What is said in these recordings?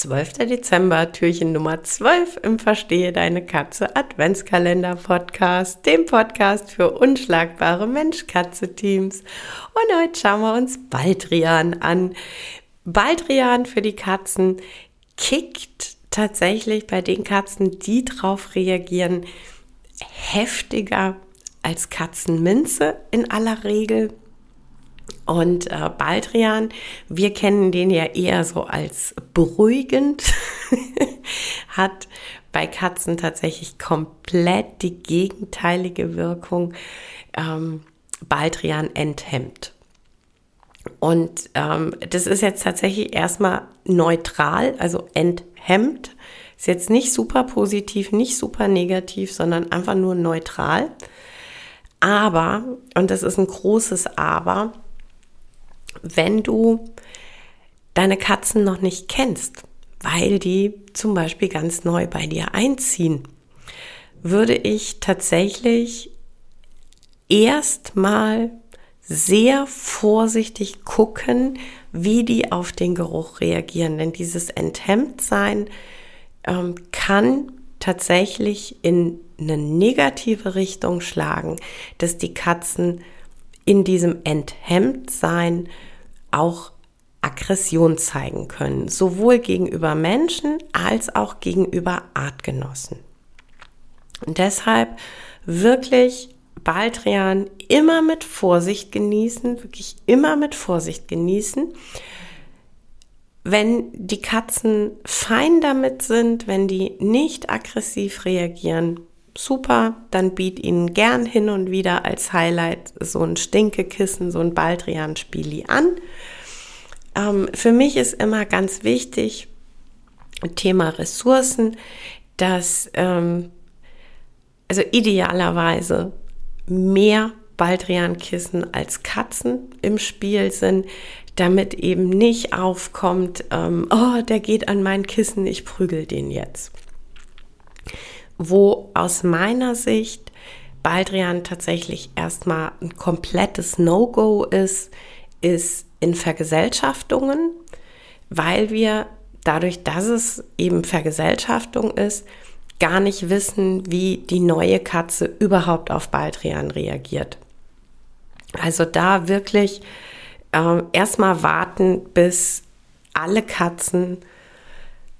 12. Dezember, Türchen Nummer 12 im Verstehe deine Katze Adventskalender Podcast, dem Podcast für unschlagbare Mensch-Katze-Teams. Und heute schauen wir uns Baldrian an. Baldrian für die Katzen kickt tatsächlich bei den Katzen, die drauf reagieren, heftiger als Katzenminze in aller Regel. Und äh, Baldrian, wir kennen den ja eher so als beruhigend, hat bei Katzen tatsächlich komplett die gegenteilige Wirkung. Ähm, Baldrian enthemmt. Und ähm, das ist jetzt tatsächlich erstmal neutral, also enthemmt. Ist jetzt nicht super positiv, nicht super negativ, sondern einfach nur neutral. Aber, und das ist ein großes Aber, wenn du deine Katzen noch nicht kennst, weil die zum Beispiel ganz neu bei dir einziehen, würde ich tatsächlich erstmal sehr vorsichtig gucken, wie die auf den Geruch reagieren. Denn dieses Enthemmtsein ähm, kann tatsächlich in eine negative Richtung schlagen, dass die Katzen in diesem Enthemmtsein auch Aggression zeigen können, sowohl gegenüber Menschen als auch gegenüber Artgenossen. Und deshalb wirklich Baldrian immer mit Vorsicht genießen, wirklich immer mit Vorsicht genießen. Wenn die Katzen fein damit sind, wenn die nicht aggressiv reagieren, super, dann biet ihnen gern hin und wieder als Highlight so ein Stinkekissen, so ein Baldrian-Spieli an. Ähm, für mich ist immer ganz wichtig, Thema Ressourcen, dass ähm, also idealerweise mehr Baldrian-Kissen als Katzen im Spiel sind, damit eben nicht aufkommt, ähm, oh, der geht an mein Kissen, ich prügel den jetzt wo aus meiner Sicht Baldrian tatsächlich erstmal ein komplettes No-Go ist, ist in Vergesellschaftungen, weil wir dadurch, dass es eben Vergesellschaftung ist, gar nicht wissen, wie die neue Katze überhaupt auf Baldrian reagiert. Also da wirklich äh, erstmal warten, bis alle Katzen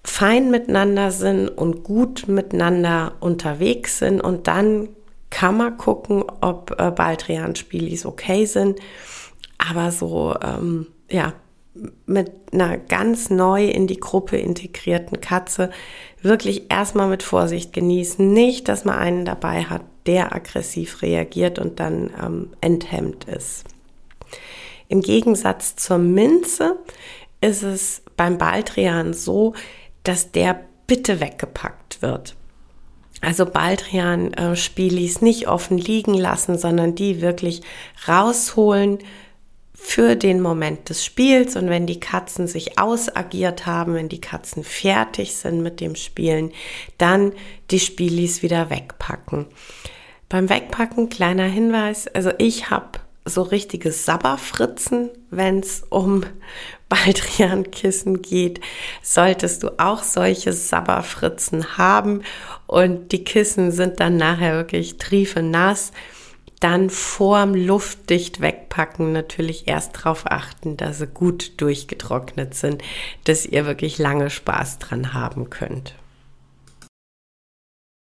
fein miteinander sind und gut miteinander unterwegs sind und dann kann man gucken, ob äh, Baldrian-Spielis okay sind. Aber so, ähm, ja, mit einer ganz neu in die Gruppe integrierten Katze wirklich erstmal mit Vorsicht genießen. Nicht, dass man einen dabei hat, der aggressiv reagiert und dann ähm, enthemmt ist. Im Gegensatz zur Minze ist es beim Baldrian so, dass der bitte weggepackt wird. Also Baldrian äh, nicht offen liegen lassen, sondern die wirklich rausholen für den Moment des Spiels und wenn die Katzen sich ausagiert haben, wenn die Katzen fertig sind mit dem Spielen, dann die Spielis wieder wegpacken. Beim Wegpacken kleiner Hinweis, also ich habe so richtige Sabberfritzen, wenn es um Baldrian-Kissen geht, solltest du auch solche Sabberfritzen haben und die Kissen sind dann nachher wirklich triefenass. Dann vorm luftdicht wegpacken natürlich erst darauf achten, dass sie gut durchgetrocknet sind, dass ihr wirklich lange Spaß dran haben könnt.